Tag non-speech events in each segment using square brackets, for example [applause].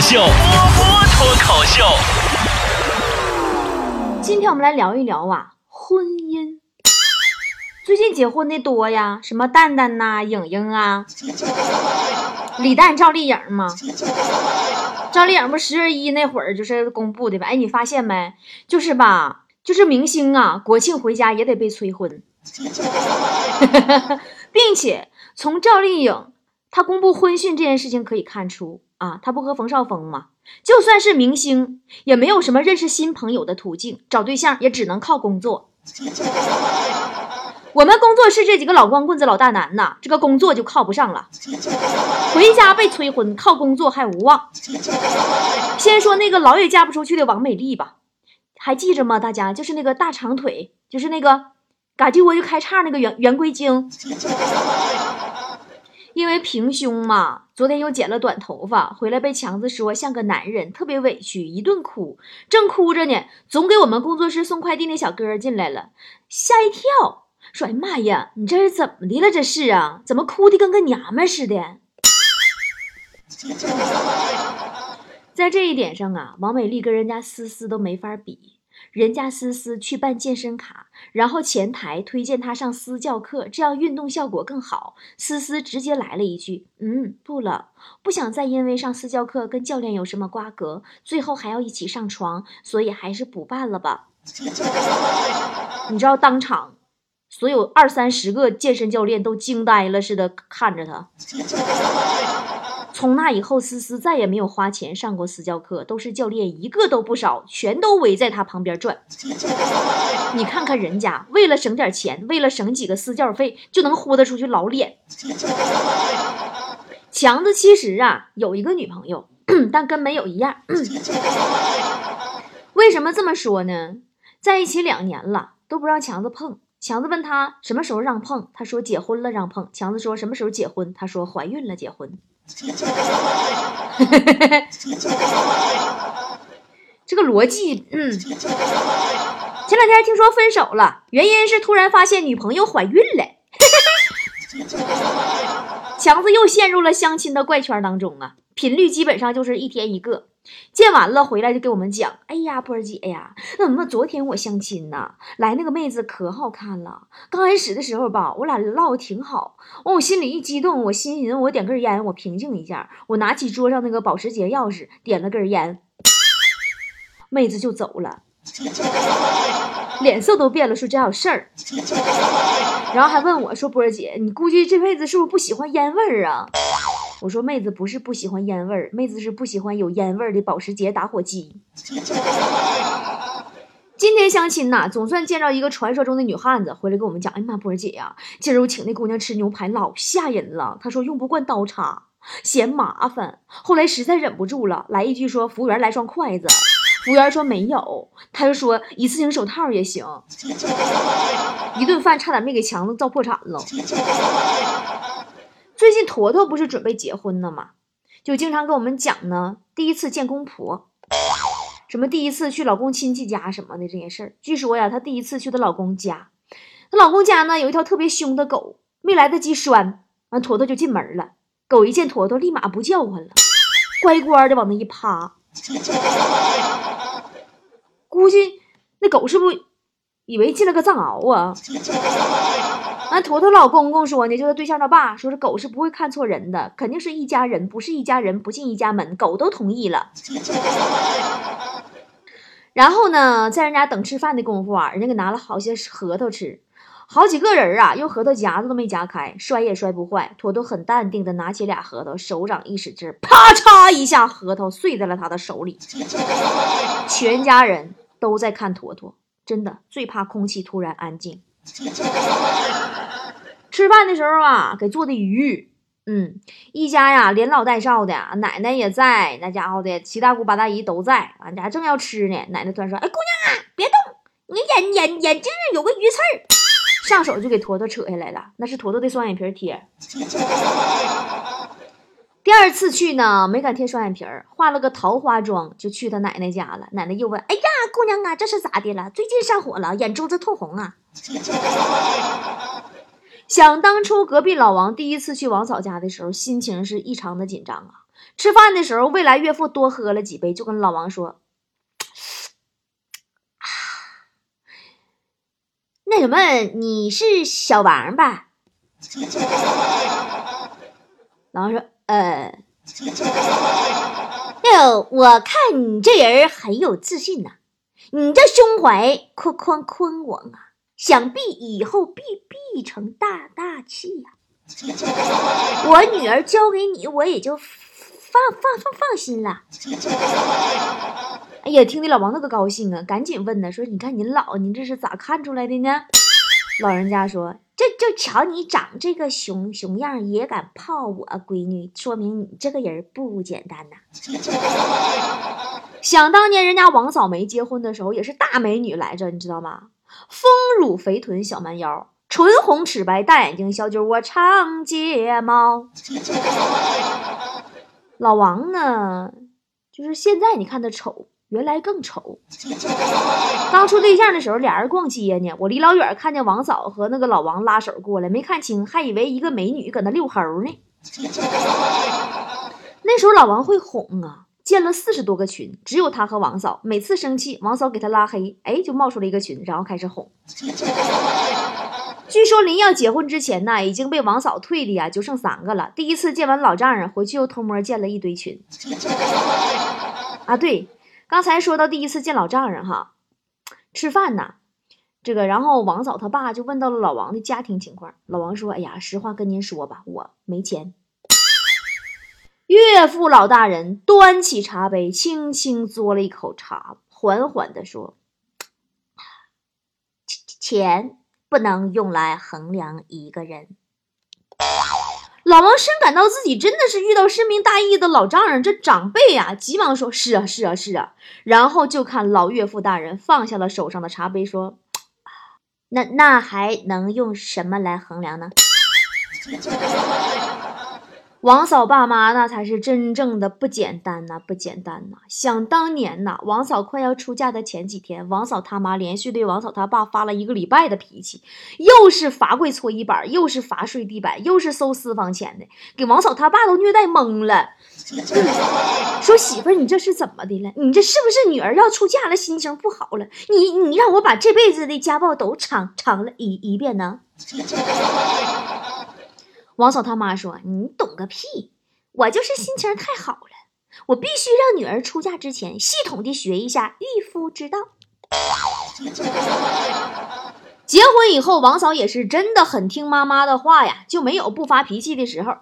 口秀，波波脱口秀。今天我们来聊一聊啊，婚姻。最近结婚的多呀，什么蛋蛋呐、颖颖啊，[laughs] 李诞、赵丽颖吗。赵丽颖不十月一那会儿就是公布的吧？哎，你发现没？就是吧，就是明星啊，国庆回家也得被催婚，[laughs] 并且从赵丽颖她公布婚讯这件事情可以看出啊，他不和冯绍峰吗？就算是明星，也没有什么认识新朋友的途径，找对象也只能靠工作。我们工作室这几个老光棍子、老大难呐，这个工作就靠不上了，回家被催婚，靠工作还无望。先说那个老也嫁不出去的王美丽吧，还记着吗？大家就是那个大长腿，就是那个嘎叽窝就开叉那个圆圆规精。因为平胸嘛，昨天又剪了短头发，回来被强子说像个男人，特别委屈，一顿哭。正哭着呢，总给我们工作室送快递那小哥进来了，吓一跳，说：“哎妈呀，你这是怎么的了？这是啊，怎么哭的跟个娘们似的？” [laughs] 在这一点上啊，王美丽跟人家思思都没法比。人家思思去办健身卡，然后前台推荐她上私教课，这样运动效果更好。思思直接来了一句：“嗯，不了，不想再因为上私教课跟教练有什么瓜葛，最后还要一起上床，所以还是不办了吧。[laughs] ”你知道当场所有二三十个健身教练都惊呆了似的看着他。从那以后，思思再也没有花钱上过私教课，都是教练一个都不少，全都围在他旁边转。[laughs] 你看看人家，为了省点钱，为了省几个私教费，就能豁得出去老脸。强子其实啊有一个女朋友，但跟没有一样。为什么这么说呢？在一起两年了，都不让强子碰。强子问他什么时候让碰，他说结婚了让碰。强子说什么时候结婚，他说怀孕了结婚。[laughs] 这个逻辑，嗯。前两天听说分手了，原因是突然发现女朋友怀孕了。[laughs] 强子又陷入了相亲的怪圈当中啊，频率基本上就是一天一个。见完了回来就给我们讲，哎呀，波儿姐呀，那什么，昨天我相亲呢，来那个妹子可好看了。刚开始的时候吧，我俩唠的挺好，完我心里一激动，我心寻思我点根烟，我平静一下。我拿起桌上那个保时捷钥匙，点了根烟，妹子就走了，脸色都变了，说这有事儿，然后还问我说，波儿姐，你估计这辈子是不是不喜欢烟味儿啊？我说妹子不是不喜欢烟味儿，妹子是不喜欢有烟味儿的保时捷打火机。[laughs] 今天相亲呐，总算见着一个传说中的女汉子，回来跟我们讲，哎呀妈，波儿姐呀，今儿我请那姑娘吃牛排，老吓人了。她说用不惯刀叉，嫌麻烦。后来实在忍不住了，来一句说服务员来双筷子，服务员说没有，他就说一次性手套也行。[laughs] 一顿饭差点没给强子造破产了。最近坨坨不是准备结婚了吗？就经常跟我们讲呢，第一次见公婆，什么第一次去老公亲戚家什么的这些事儿。据说呀，她第一次去她老公家，她老公家呢有一条特别凶的狗，没来得及拴，完坨坨就进门了。狗一见坨坨，立马不叫唤了，乖乖的往那一趴。[laughs] 估计那狗是不以为进了个藏獒啊？俺坨坨老公公说呢，就是对象他爸说，这狗是不会看错人的，肯定是一家人，不是一家人不进一家门，狗都同意了。[laughs] 然后呢，在人家等吃饭的功夫啊，人家给拿了好些核桃吃，好几个人啊，用核桃夹子都没夹开，摔也摔不坏。坨坨很淡定的拿起俩核桃，手掌一使劲，啪嚓一下，核桃碎在了他的手里。全家人都在看坨坨，真的最怕空气突然安静。吃饭的时候啊，给做的鱼，嗯，一家呀连老带少的，奶奶也在，那家伙的七大姑八大姨都在，俺家正要吃呢，奶奶突然说：“哎，姑娘啊，别动，你眼眼眼睛上有个鱼刺儿。”上手就给坨坨扯下来了，那是坨坨的双眼皮贴。[laughs] 第二次去呢，没敢贴双眼皮儿，化了个桃花妆就去他奶奶家了。奶奶又问：“哎呀，姑娘啊，这是咋的了？最近上火了，眼珠子通红啊？” [laughs] 想当初隔壁老王第一次去王嫂家的时候，心情是异常的紧张啊。吃饭的时候，未来岳父多喝了几杯，就跟老王说：“那什么，你是小王吧？”老王说：“呃，哟，我看你这人很有自信呐，你这胸怀宽宽宽广啊，想必以后必必成大大器呀。[laughs] 我女儿交给你，我也就放放放放心了。”哎呀，听的老王那个高兴啊，赶紧问他说：“你看您老，您这是咋看出来的呢？”老人家说。这就瞧你长这个熊熊样，也敢泡我闺女，说明你这个人不简单呐。[laughs] 想当年，人家王嫂没结婚的时候也是大美女来着，你知道吗？丰乳肥臀小蛮腰，唇红齿白大眼睛小酒窝长睫毛。[laughs] 老王呢，就是现在你看他丑。原来更丑。刚处对象的时候，俩人逛街呢，我离老远看见王嫂和那个老王拉手过来，没看清，还以为一个美女搁那遛猴呢。那时候老王会哄啊，建了四十多个群，只有他和王嫂。每次生气，王嫂给他拉黑，哎，就冒出了一个群，然后开始哄。[laughs] 据说临要结婚之前呢，已经被王嫂退的呀，就剩三个了。第一次见完老丈人回去，又偷摸建了一堆群。[laughs] 啊，对。刚才说到第一次见老丈人哈，吃饭呢，这个然后王嫂他爸就问到了老王的家庭情况。老王说：“哎呀，实话跟您说吧，我没钱。”岳父老大人端起茶杯，轻轻嘬了一口茶，缓缓地说：“钱不能用来衡量一个人。”老王深感到自己真的是遇到深明大义的老丈人，这长辈呀，急忙说：“是啊，是啊，是啊。”然后就看老岳父大人放下了手上的茶杯，说：“那那还能用什么来衡量呢？” [laughs] 王嫂爸妈那才是真正的不简单呐，不简单呐！想当年呐，王嫂快要出嫁的前几天，王嫂他妈连续对王嫂他爸发了一个礼拜的脾气，又是罚跪搓衣板，又是罚睡地板，又是收私房钱的，给王嫂他爸都虐待懵了。[laughs] 说媳妇儿，你这是怎么的了？你这是不是女儿要出嫁了，心情不好了？你你让我把这辈子的家暴都尝尝了一一遍呢？王嫂他妈说：“你懂个屁！我就是心情太好了，我必须让女儿出嫁之前系统的学一下御夫之道。[laughs] ”结婚以后，王嫂也是真的很听妈妈的话呀，就没有不发脾气的时候。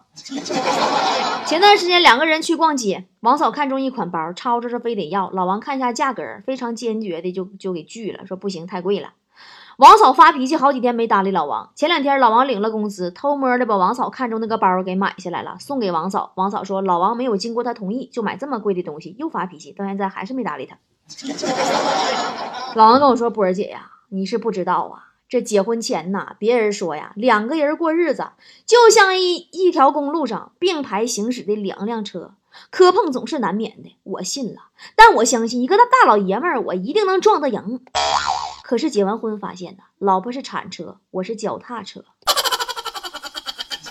前段时间两个人去逛街，王嫂看中一款包，吵吵着非得要，老王看一下价格，非常坚决的就就给拒了，说不行，太贵了。王嫂发脾气好几天没搭理老王。前两天老王领了工资，偷摸的把王嫂看中那个包给买下来了，送给王嫂。王嫂说老王没有经过她同意就买这么贵的东西，又发脾气，到现在还是没搭理他。[laughs] 老王跟我说：“波儿姐呀，你是不知道啊，这结婚前呐，别人说呀，两个人过日子就像一一条公路上并排行驶的两辆车，磕碰总是难免的。我信了，但我相信一个大大老爷们儿，我一定能撞得赢。”可是结完婚发现呢，老婆是铲车，我是脚踏车。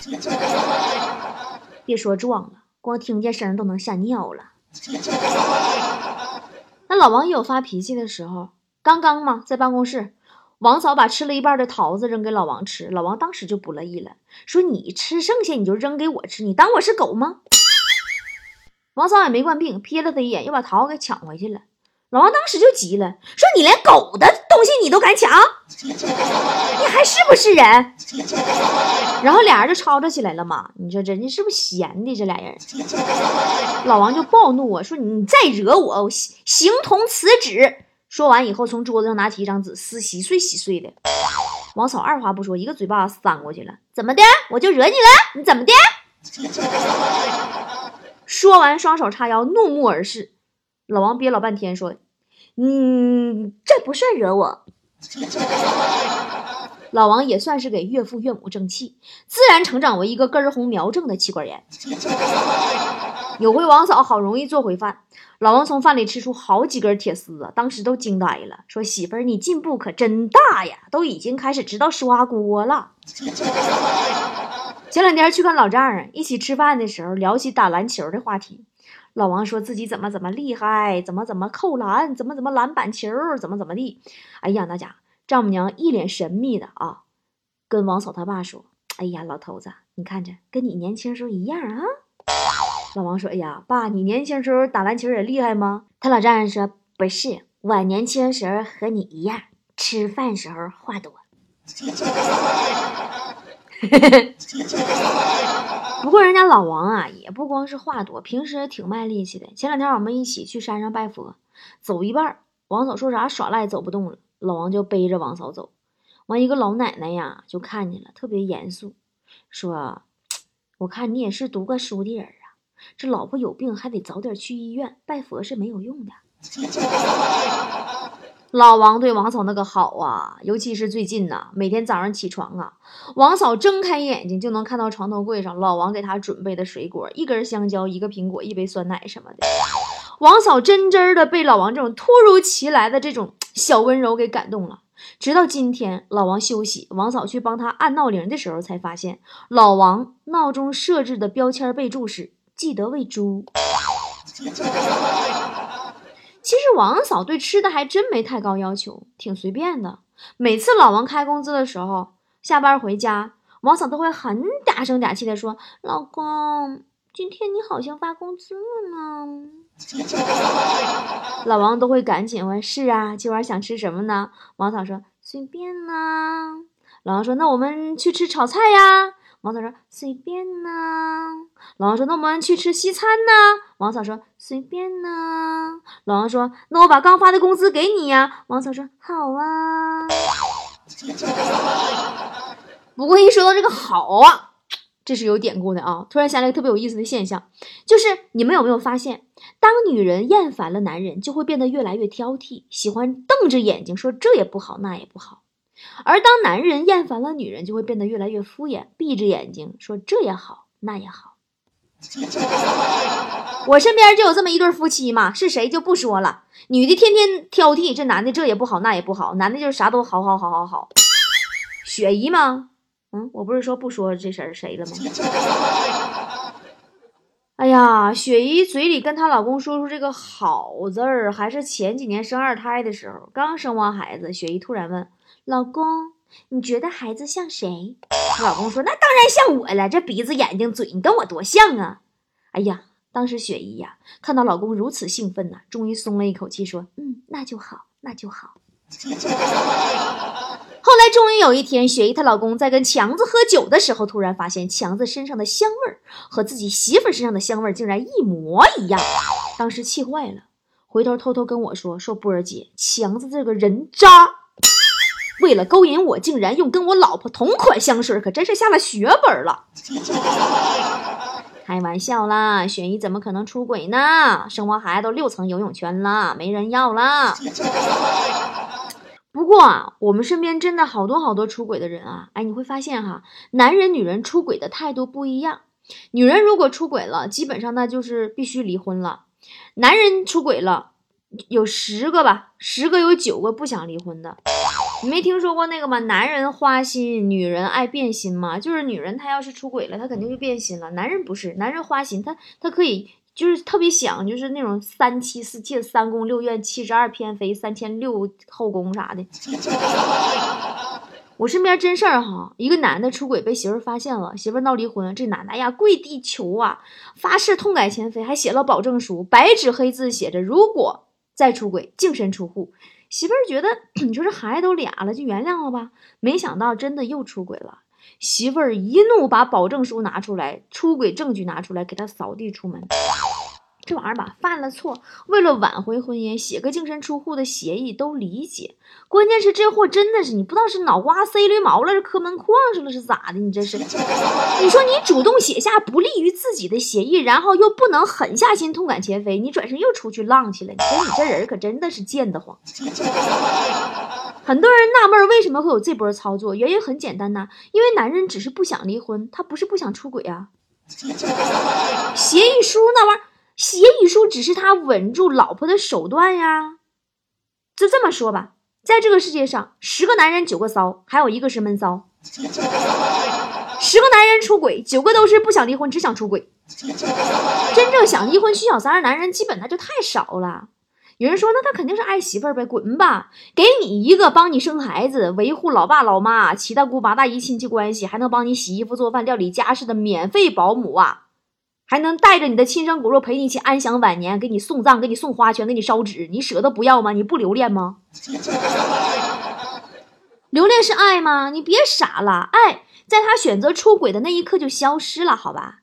[laughs] 别说撞了，光听见声都能吓尿了。那老王也有发脾气的时候，刚刚嘛，在办公室，王嫂把吃了一半的桃子扔给老王吃，老王当时就不乐意了，说：“你吃剩下你就扔给我吃，你当我是狗吗？”王嫂也没惯病，瞥了他一眼，又把桃子给抢回去了。老王当时就急了，说：“你连狗的东西你都敢抢，你还是不是人？”然后俩人就吵吵起来了嘛。你说人家是不是闲的？这俩人，老王就暴怒啊，说：“你再惹我，我形同辞职。”说完以后，从桌子上拿起一张纸，撕稀碎稀碎的。王嫂二话不说，一个嘴巴子扇过去了。怎么的？我就惹你了？你怎么的？[laughs] 说完，双手叉腰，怒目而视。老王憋老半天说：“嗯，这不算惹我。”老王也算是给岳父岳母争气，自然成长为一个根红苗正的妻管严。有回王嫂好容易做回饭，老王从饭里吃出好几根铁丝啊，当时都惊呆了，说：“媳妇儿，你进步可真大呀，都已经开始知道刷锅了。”前两天去看老丈人，一起吃饭的时候聊起打篮球的话题，老王说自己怎么怎么厉害，怎么怎么扣篮，怎么怎么篮板球，怎么怎么地。哎呀，那家丈母娘一脸神秘的啊，跟王嫂他爸说：“哎呀，老头子，你看着跟你年轻时候一样啊。”老王说：“哎呀，爸，你年轻时候打篮球也厉害吗？”他老丈人说：“不是，我年轻时候和你一样，吃饭时候话多。[laughs] ” [laughs] 不过人家老王啊，也不光是话多，平时挺卖力气的。前两天我们一起去山上拜佛，走一半，王嫂说啥耍赖走不动了，老王就背着王嫂走。完，一个老奶奶呀就看见了，特别严肃，说：“我看你也是读过书的人啊，这老婆有病还得早点去医院，拜佛是没有用的。” [laughs] 老王对王嫂那个好啊，尤其是最近呐，每天早上起床啊，王嫂睁开眼睛就能看到床头柜上老王给她准备的水果，一根香蕉，一个苹果，一杯酸奶什么的。王嫂真真的被老王这种突如其来的这种小温柔给感动了。直到今天，老王休息，王嫂去帮他按闹铃的时候，才发现老王闹钟设置的标签备注是“记得喂猪”。其实王嫂对吃的还真没太高要求，挺随便的。每次老王开工资的时候，下班回家，王嫂都会很嗲声嗲气的说：“老公，今天你好像发工资了呢。[laughs] ”老王都会赶紧问：“是啊，今晚想吃什么呢？”王嫂说：“随便呢。”老王说：“那我们去吃炒菜呀。”王嫂说：“随便呢。”老王说：“那我们去吃西餐呢？”王嫂说：“随便呢。”老王说：“那我把刚发的工资给你呀。”王嫂说：“好啊。”不过一说到这个好啊，这是有典故的啊。突然想来个特别有意思的现象，就是你们有没有发现，当女人厌烦了男人，就会变得越来越挑剔，喜欢瞪着眼睛说这也不好，那也不好。而当男人厌烦了女人，就会变得越来越敷衍，闭着眼睛说这也好，那也好。[laughs] 我身边就有这么一对夫妻嘛，是谁就不说了。女的天天挑剔，这男的这也不好，那也不好，男的就是啥都好好好好好。雪姨吗？嗯，我不是说不说这事儿谁了吗？[laughs] 哎呀，雪姨嘴里跟她老公说出这个好字儿，还是前几年生二胎的时候，刚生完孩子，雪姨突然问。老公，你觉得孩子像谁？老公说：“那当然像我了，这鼻子、眼睛、嘴，你跟我多像啊！”哎呀，当时雪姨呀，看到老公如此兴奋呐，终于松了一口气，说：“嗯，那就好，那就好。[laughs] ”后来，终于有一天，雪姨她老公在跟强子喝酒的时候，突然发现强子身上的香味儿和自己媳妇身上的香味儿竟然一模一样，当时气坏了，回头偷偷跟我说：“说波儿姐，强子这个人渣。”为了勾引我，竟然用跟我老婆同款香水，可真是下了血本了。开玩笑啦，雪姨怎么可能出轨呢？生完孩子都六层游泳圈了，没人要了。不过啊，我们身边真的好多好多出轨的人啊！哎，你会发现哈，男人女人出轨的态度不一样。女人如果出轨了，基本上那就是必须离婚了。男人出轨了，有十个吧，十个有九个不想离婚的。你没听说过那个吗？男人花心，女人爱变心吗？就是女人她要是出轨了，她肯定就变心了。男人不是，男人花心，他他可以就是特别想，就是那种三妻四妾、三宫六院、七十二偏妃、三千六后宫啥的。[laughs] 我身边真事儿哈，一个男的出轨被媳妇发现了，媳妇闹离婚，这男的呀跪地求啊，发誓痛改前非，还写了保证书，白纸黑字写着，如果再出轨，净身出户。媳妇儿觉得，你说这孩子都俩了，就原谅了吧。没想到真的又出轨了。媳妇儿一怒，把保证书拿出来，出轨证据拿出来，给他扫地出门。这玩意儿吧，犯了错，为了挽回婚姻，写个净身出户的协议都理解。关键是这货真的是，你不知道是脑瓜塞驴毛了，是磕门框上了，是咋的？你这是，你说你主动写下不利于自己的协议，然后又不能狠下心痛改前非，你转身又出去浪去了。你说你这人可真的是贱得慌。很多人纳闷为什么会有这波操作，原因很简单呐，因为男人只是不想离婚，他不是不想出轨啊。协议书那玩意儿。协议书只是他稳住老婆的手段呀，就这么说吧，在这个世界上，十个男人九个骚，还有一个是闷骚。十个男人出轨，九个都是不想离婚，只想出轨。真正想离婚娶小三的男人，基本那就太少了。有人说，那他肯定是爱媳妇儿呗，滚吧！给你一个帮你生孩子、维护老爸老妈、七大姑八大姨亲戚关系，还能帮你洗衣服、做饭、料理家事的免费保姆啊，还能带着你的亲生骨肉陪你一起安享晚年，给你送葬、给你送花圈、给你烧纸，你舍得不要吗？你不留恋吗？[laughs] 留恋是爱吗？你别傻了，爱在他选择出轨的那一刻就消失了，好吧？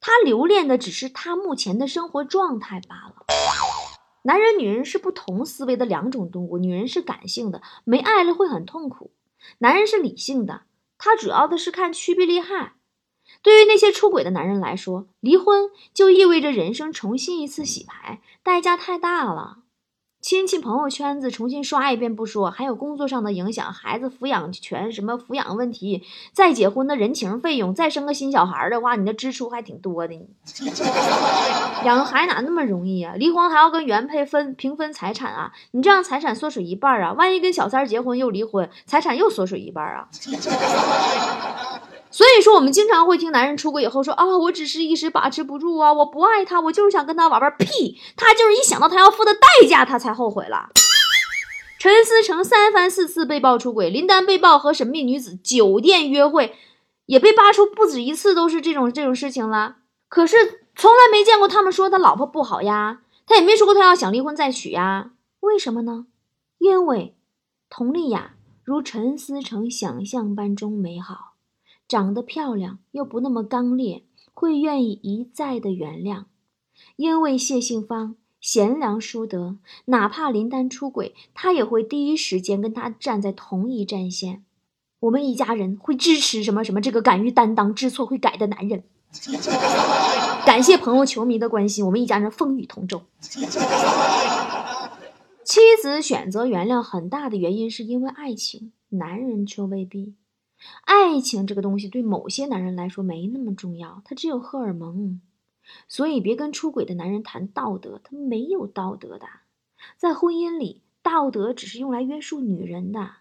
他留恋的只是他目前的生活状态罢了。男人、女人是不同思维的两种动物，女人是感性的，没爱了会很痛苦；男人是理性的，他主要的是看趋利利害。对于那些出轨的男人来说，离婚就意味着人生重新一次洗牌，代价太大了。亲戚朋友圈子重新刷一遍不说，还有工作上的影响，孩子抚养权什么抚养问题，再结婚的人情费用，再生个新小孩的话，你的支出还挺多的。养个孩哪那么容易啊？离婚还要跟原配分平分财产啊？你这样财产缩水一半啊？万一跟小三结婚又离婚，财产又缩水一半啊？所以说，我们经常会听男人出轨以后说啊，我只是一时把持不住啊，我不爱他，我就是想跟他玩玩。屁，他就是一想到他要付的代价，他才后悔了。陈思诚三番四次被曝出轨，林丹被曝和神秘女子酒店约会，也被扒出不止一次都是这种这种事情了。可是从来没见过他们说他老婆不好呀，他也没说过他要想离婚再娶呀。为什么呢？因为佟丽娅如陈思诚想象般中美好。长得漂亮又不那么刚烈，会愿意一再的原谅。因为谢杏芳贤良淑德，哪怕林丹出轨，她也会第一时间跟他站在同一战线。我们一家人会支持什么什么这个敢于担当、知错会改的男人。[laughs] 感谢朋友、球迷的关心，我们一家人风雨同舟。妻子选择原谅，很大的原因是因为爱情，男人却未必。爱情这个东西对某些男人来说没那么重要，他只有荷尔蒙，所以别跟出轨的男人谈道德，他没有道德的。在婚姻里，道德只是用来约束女人的。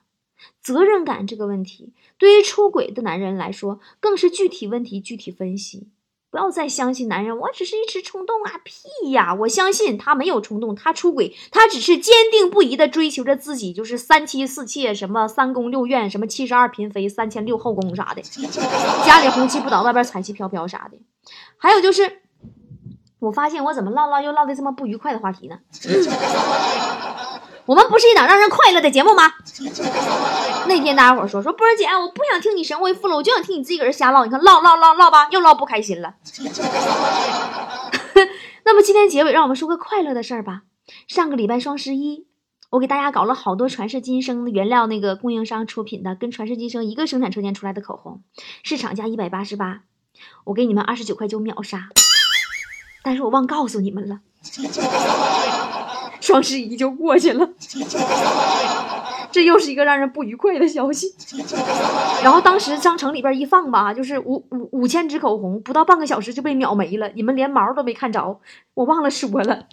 责任感这个问题，对于出轨的男人来说，更是具体问题具体分析。不要再相信男人，我只是一时冲动啊！屁呀！我相信他没有冲动，他出轨，他只是坚定不移的追求着自己，就是三妻四妾，什么三宫六院，什么七十二嫔妃，三千六后宫啥的，家里红旗不倒，外边彩旗飘飘啥的。还有就是，我发现我怎么唠唠又唠的这么不愉快的话题呢？[laughs] 我们不是一档让人快乐的节目吗？那天大家伙说说波儿姐，我不想听你神回复了，我就想听你自己个人瞎唠。你看唠唠唠唠吧，又唠不开心了。[laughs] 那么今天结尾，让我们说个快乐的事儿吧。上个礼拜双十一，我给大家搞了好多传世今生的原料，那个供应商出品的，跟传世今生一个生产车间出来的口红，市场价一百八十八，我给你们二十九块九秒杀。但是我忘告诉你们了。[laughs] 双十一就过去了，这又是一个让人不愉快的消息。[laughs] 然后当时商城里边一放吧，就是五五五千支口红，不到半个小时就被秒没了，你们连毛都没看着，我忘了说了。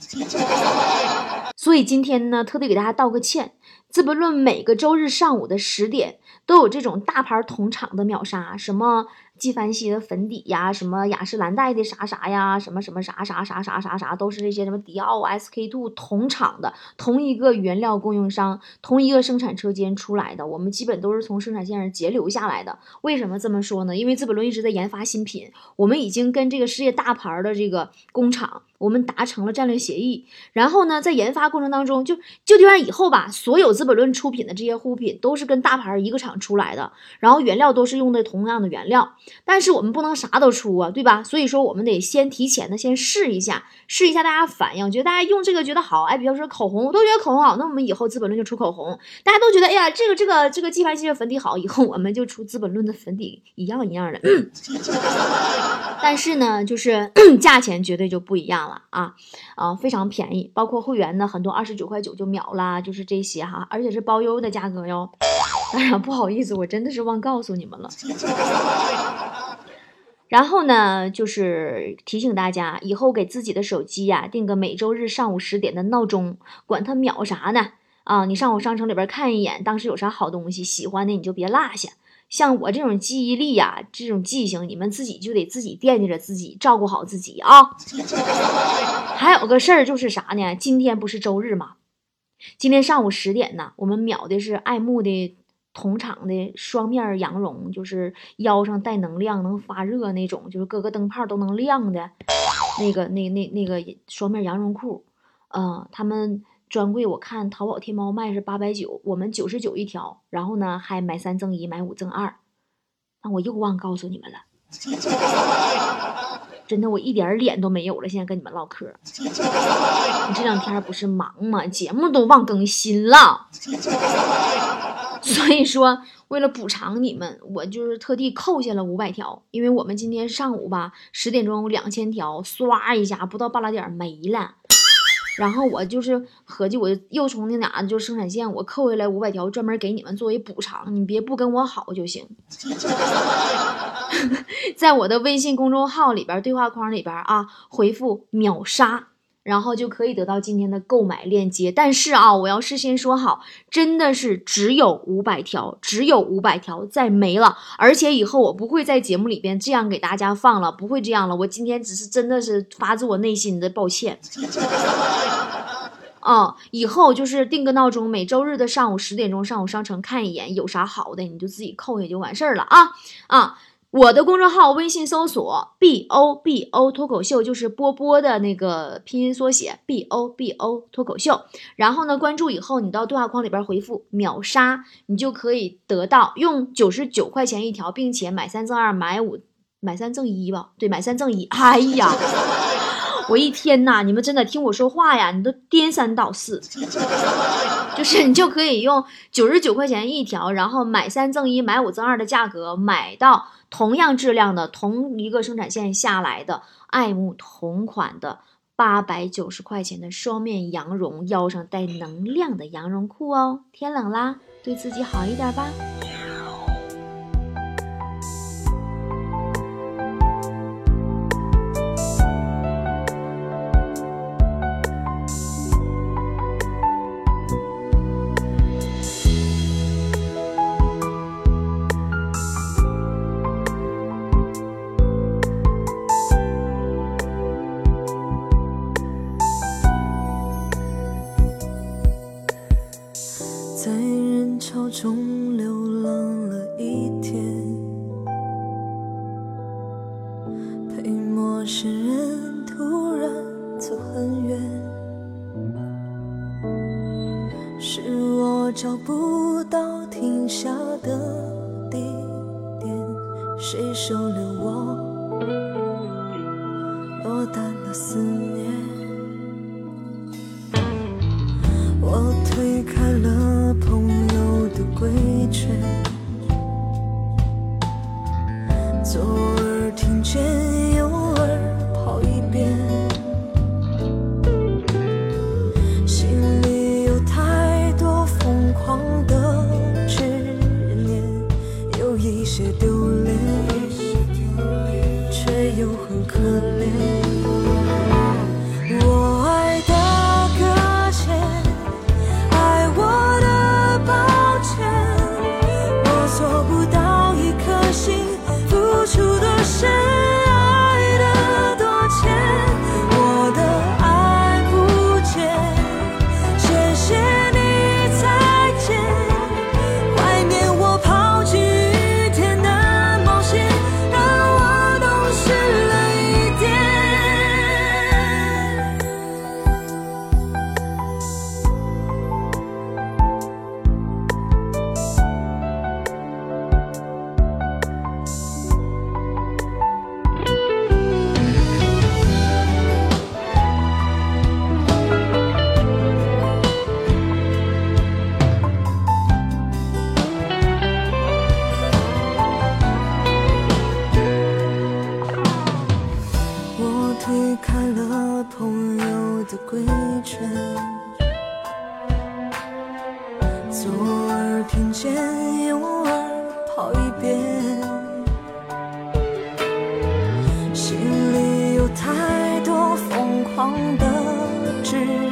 [laughs] 所以今天呢，特地给大家道个歉。资本论每个周日上午的十点都有这种大牌同场的秒杀，什么？纪梵希的粉底呀，什么雅诗兰黛的啥啥呀，什么什么啥啥啥啥啥啥，都是这些什么迪奥、SK two 同厂的，同一个原料供应商，同一个生产车间出来的，我们基本都是从生产线上截留下来的。为什么这么说呢？因为资本论一直在研发新品，我们已经跟这个世界大牌的这个工厂。我们达成了战略协议，然后呢，在研发过程当中，就就就让以后吧，所有资本论出品的这些护肤品都是跟大牌一个厂出来的，然后原料都是用的同样的原料，但是我们不能啥都出啊，对吧？所以说我们得先提前的先试一下，试一下大家反应，觉得大家用这个觉得好，哎，比方说口红，我都觉得口红好，那我们以后资本论就出口红，大家都觉得，哎呀，这个这个这个纪梵希的粉底好，以后我们就出资本论的粉底一样一样的，[clears throat] 但是呢，就是 [clears throat] 价钱绝对就不一样了。啊啊，非常便宜，包括会员呢很多二十九块九就秒啦，就是这些哈，而且是包邮的价格哟。哎呀，不好意思，我真的是忘告诉你们了。然后呢，就是提醒大家，以后给自己的手机呀定个每周日上午十点的闹钟，管它秒啥呢？啊，你上我商城里边看一眼，当时有啥好东西，喜欢的你就别落下。像我这种记忆力呀，这种记性，你们自己就得自己惦记着自己，照顾好自己啊。[laughs] 还有个事儿就是啥呢？今天不是周日吗？今天上午十点呢，我们秒的是爱慕的同厂的双面羊绒，就是腰上带能量、能发热那种，就是各个灯泡都能亮的那个、那、那、那个双面羊绒裤。嗯，他们。专柜我看淘宝天猫卖是八百九，我们九十九一条，然后呢还买三赠一，买五赠二。那我又忘告诉你们了，[laughs] 真的我一点脸都没有了。现在跟你们唠嗑，你这两天不是忙吗？节目都忘更新了，所以说为了补偿你们，我就是特地扣下了五百条，因为我们今天上午吧十点钟两千条，唰一下不到半拉点没了。然后我就是合计，我又从那俩就生产线我扣下来五百条，专门给你们作为补偿。你别不跟我好就行。[laughs] 在我的微信公众号里边对话框里边啊，回复秒杀。然后就可以得到今天的购买链接，但是啊，我要事先说好，真的是只有五百条，只有五百条，再没了。而且以后我不会在节目里边这样给大家放了，不会这样了。我今天只是真的是发自我内心的抱歉。[laughs] 哦，以后就是定个闹钟，每周日的上午十点钟上午商城看一眼，有啥好的你就自己扣下就完事儿了啊啊。我的公众号微信搜索 b o b o 脱口秀，就是波波的那个拼音缩写 b o b o 脱口秀。然后呢，关注以后，你到对话框里边回复秒杀，你就可以得到用九十九块钱一条，并且买三赠二，买五买三赠一吧？对，买三赠一。哎呀，我一天呐，你们真的听我说话呀，你都颠三倒四。[laughs] 就是你就可以用九十九块钱一条，然后买三赠一，买五赠二的价格买到。同样质量的同一个生产线下来的爱慕同款的八百九十块钱的双面羊绒腰上带能量的羊绒裤哦，天冷啦，对自己好一点吧。推开了朋友的规劝，做是